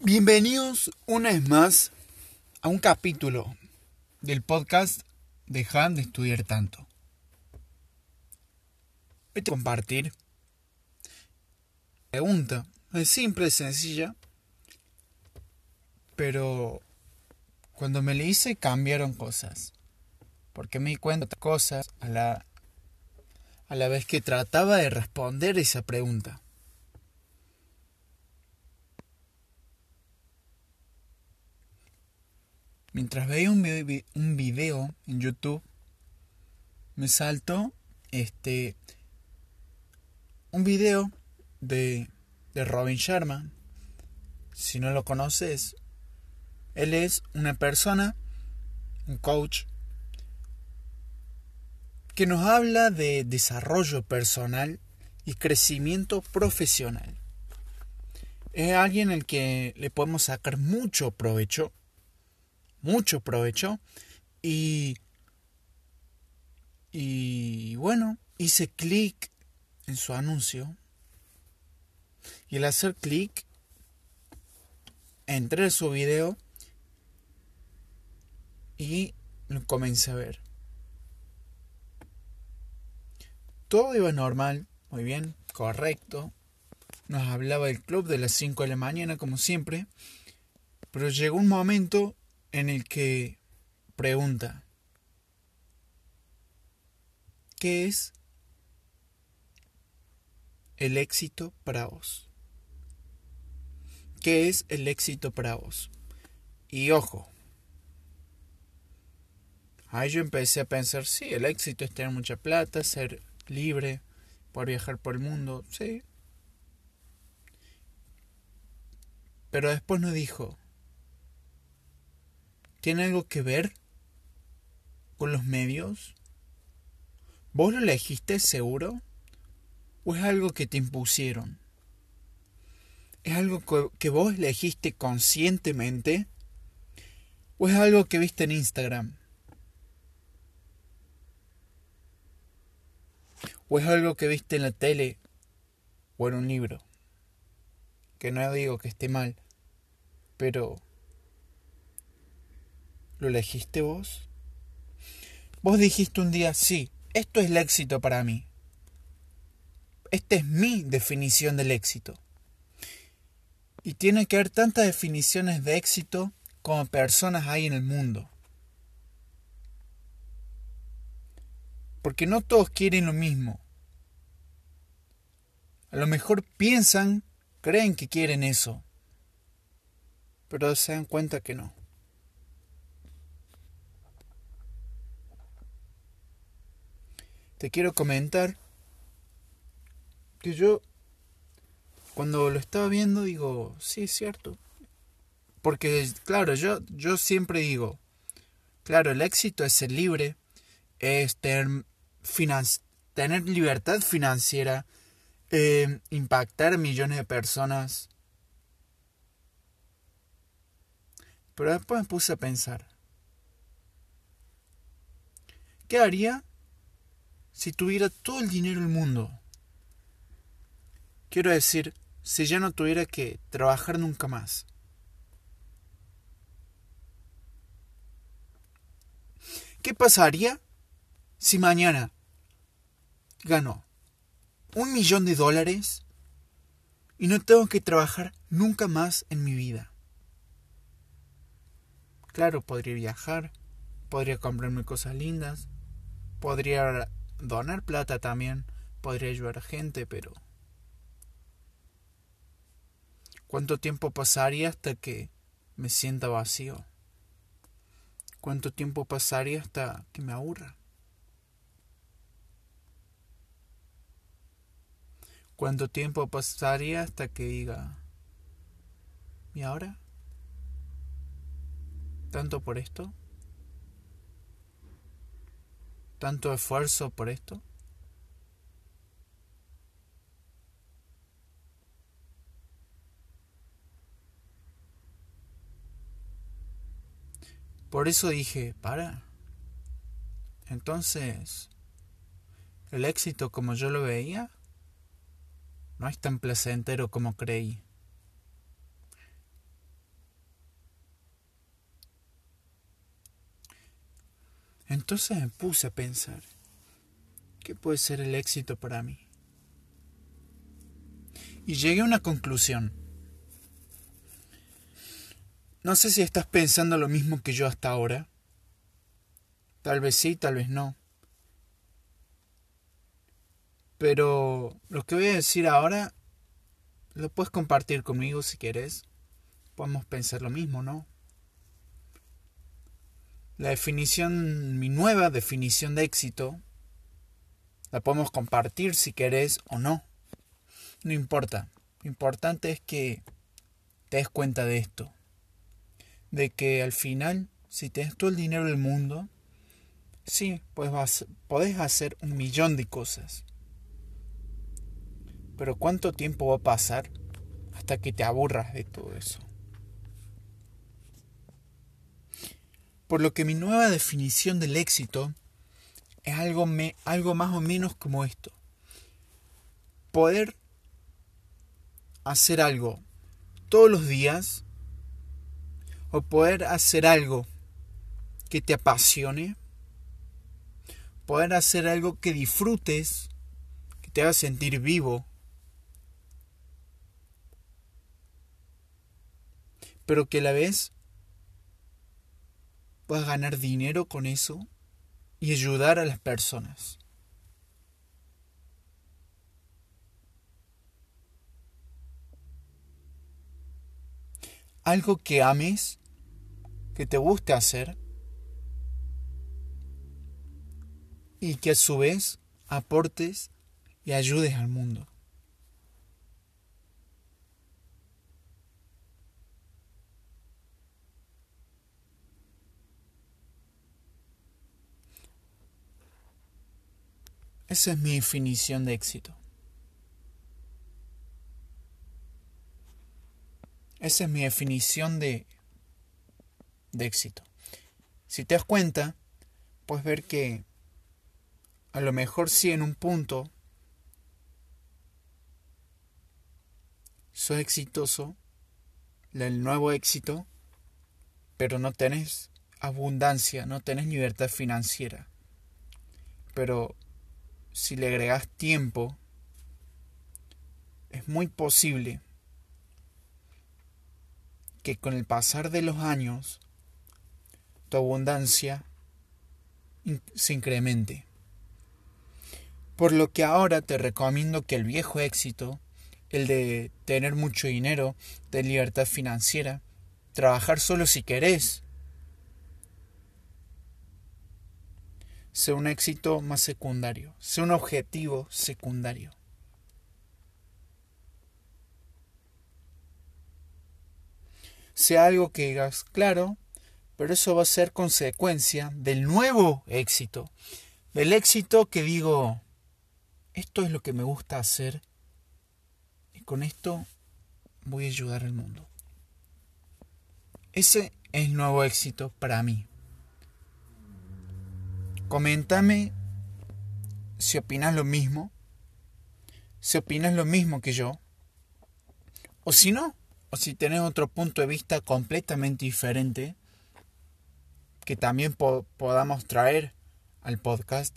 Bienvenidos una vez más a un capítulo del podcast Dejan de estudiar tanto. Voy a compartir pregunta, es simple, sencilla, pero cuando me la hice cambiaron cosas, porque me di cuenta de cosas a la, a la vez que trataba de responder esa pregunta. Mientras veía un, video en YouTube, me saltó este un video de, de Robin Sharma. Si no lo conoces, él es una persona, un coach, que nos habla de desarrollo personal y crecimiento profesional. Es alguien al que le podemos sacar mucho provecho mucho provecho y y bueno, hice clic en su anuncio y al hacer clic entré en su video y lo comencé a ver. Todo iba normal, muy bien, correcto. Nos hablaba del club de las 5 de la mañana como siempre, pero llegó un momento en el que pregunta, ¿qué es el éxito para vos? ¿Qué es el éxito para vos? Y ojo, ahí yo empecé a pensar, sí, el éxito es tener mucha plata, ser libre, poder viajar por el mundo, sí. Pero después no dijo, ¿Tiene algo que ver con los medios? ¿Vos lo elegiste seguro? ¿O es algo que te impusieron? ¿Es algo que vos elegiste conscientemente? ¿O es algo que viste en Instagram? ¿O es algo que viste en la tele o en un libro? Que no digo que esté mal, pero ¿Lo elegiste vos? Vos dijiste un día, sí, esto es el éxito para mí. Esta es mi definición del éxito. Y tiene que haber tantas definiciones de éxito como personas hay en el mundo. Porque no todos quieren lo mismo. A lo mejor piensan, creen que quieren eso, pero se dan cuenta que no. Te quiero comentar que yo cuando lo estaba viendo digo, sí, es cierto. Porque, claro, yo, yo siempre digo, claro, el éxito es ser libre, es tener, tener libertad financiera, eh, impactar millones de personas. Pero después me puse a pensar, ¿qué haría si tuviera todo el dinero del mundo? Quiero decir, si ya no tuviera que trabajar nunca más. ¿Qué pasaría si mañana gano un millón de dólares y no tengo que trabajar nunca más en mi vida? Claro, podría viajar, podría comprarme cosas lindas, podría donar plata también podría ayudar a gente, pero ¿cuánto tiempo pasaría hasta que me sienta vacío? ¿Cuánto tiempo pasaría hasta que me aburra? ¿Cuánto tiempo pasaría hasta que diga, ¿y ahora? ¿Tanto por esto? Tanto esfuerzo por esto? Por eso dije, para. Entonces, el éxito como yo lo veía no es tan placentero como creí. Entonces me puse a pensar, ¿qué puede ser el éxito para mí? Y llegué a una conclusión. No sé si estás pensando lo mismo que yo hasta ahora. Tal vez sí, tal vez no. Pero lo que voy a decir ahora lo puedes compartir conmigo si quieres. Podemos pensar lo mismo, ¿no? La definición, mi nueva definición de éxito, la podemos compartir si querés o no. No importa. Lo importante es que te des cuenta de esto. De que al final, si tienes todo el dinero del mundo, sí, pues vas, podés hacer un millón de cosas. Pero ¿cuánto tiempo va a pasar hasta que te aburras de todo eso? Por lo que mi nueva definición del éxito es algo, me, algo más o menos como esto. Poder hacer algo todos los días o poder hacer algo que te apasione, poder hacer algo que disfrutes, que te haga sentir vivo, pero que a la vez puedas ganar dinero con eso y ayudar a las personas. Algo que ames, que te guste hacer y que a su vez aportes y ayudes al mundo. Esa es mi definición de éxito. Esa es mi definición de, de éxito. Si te das cuenta, puedes ver que a lo mejor sí en un punto soy exitoso, el nuevo éxito, pero no tenés abundancia, no tenés libertad financiera. Pero si le agregas tiempo, es muy posible que con el pasar de los años tu abundancia se incremente. Por lo que ahora te recomiendo que el viejo éxito, el de tener mucho dinero, de libertad financiera, trabajar solo si querés, sea un éxito más secundario, sea un objetivo secundario. Sea algo que digas, claro, pero eso va a ser consecuencia del nuevo éxito, del éxito que digo, esto es lo que me gusta hacer y con esto voy a ayudar al mundo. Ese es nuevo éxito para mí. Coméntame si opinas lo mismo, si opinas lo mismo que yo, o si no, o si tenés otro punto de vista completamente diferente que también podamos traer al podcast,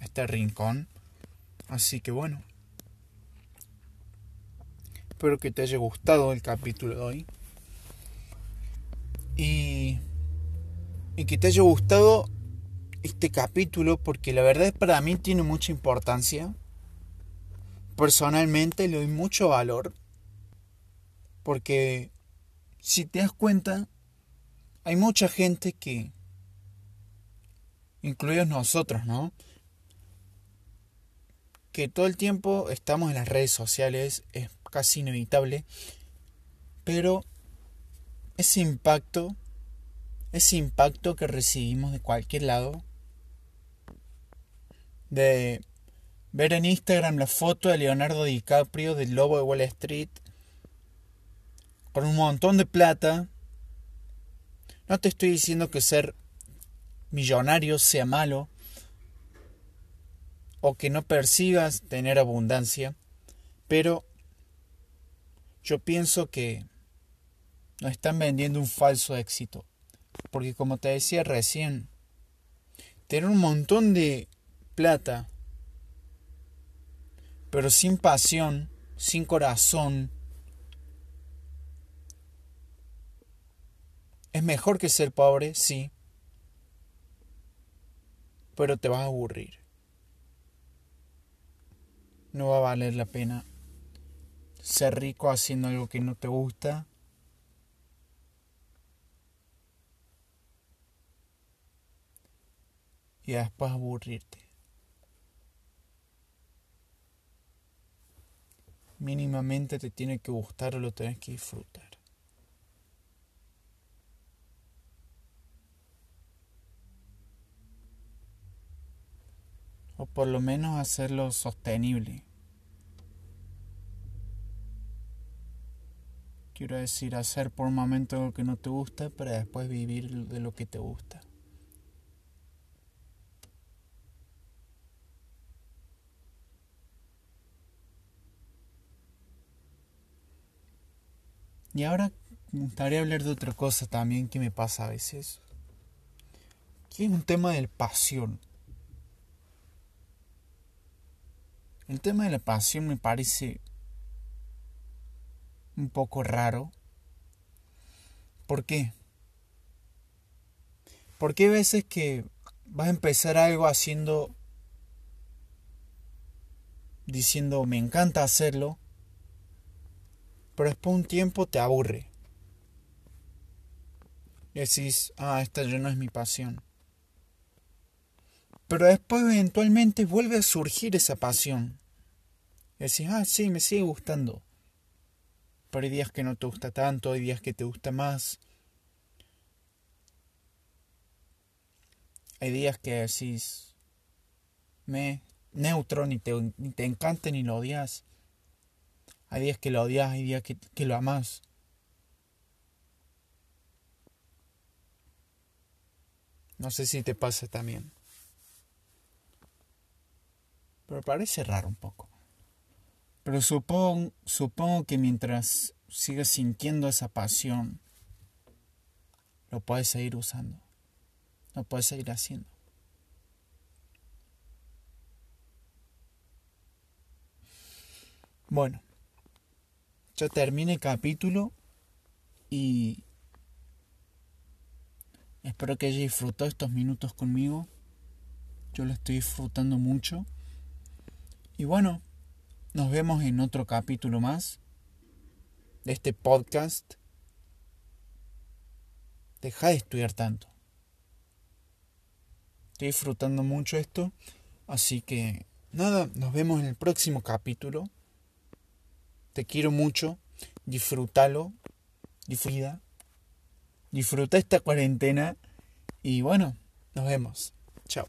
a este rincón. Así que bueno, espero que te haya gustado el capítulo de hoy. Y, y que te haya gustado este capítulo porque la verdad para mí tiene mucha importancia. Personalmente le doy mucho valor porque si te das cuenta hay mucha gente que incluidos nosotros, ¿no? Que todo el tiempo estamos en las redes sociales, es casi inevitable, pero ese impacto, ese impacto que recibimos de cualquier lado, de ver en Instagram la foto de Leonardo DiCaprio del lobo de Wall Street con un montón de plata. No te estoy diciendo que ser millonario sea malo o que no persigas tener abundancia, pero yo pienso que nos están vendiendo un falso éxito, porque como te decía recién, tener un montón de plata, pero sin pasión, sin corazón, es mejor que ser pobre, sí, pero te vas a aburrir. No va a valer la pena ser rico haciendo algo que no te gusta. Y después aburrirte. Mínimamente te tiene que gustar o lo tienes que disfrutar. O por lo menos hacerlo sostenible. Quiero decir, hacer por un momento lo que no te gusta para después vivir de lo que te gusta. Y ahora me gustaría hablar de otra cosa también que me pasa a veces. Que es un tema de pasión. El tema de la pasión me parece un poco raro. ¿Por qué? Porque hay veces que vas a empezar algo haciendo, diciendo me encanta hacerlo, pero después de un tiempo te aburre. Decís, ah, esta ya no es mi pasión. Pero después eventualmente vuelve a surgir esa pasión. Decís, ah, sí, me sigue gustando. Pero hay días que no te gusta tanto, hay días que te gusta más. Hay días que decís, me, neutro, ni te, ni te encanta ni lo odias. Hay días que lo odias, hay días que, lo amas. No sé si te pasa también. Pero parece raro un poco. Pero supongo, supongo que mientras sigas sintiendo esa pasión, lo puedes seguir usando. Lo puedes seguir haciendo. Bueno, ya termine el capítulo y espero que haya disfrutado estos minutos conmigo. Yo lo estoy disfrutando mucho. Y bueno, nos vemos en otro capítulo más de este podcast. Deja de estudiar tanto. Estoy disfrutando mucho esto. Así que nada, nos vemos en el próximo capítulo. Te quiero mucho. Disfrútalo. Disfruta. Disfruta esta cuarentena. Y bueno, nos vemos. Chao.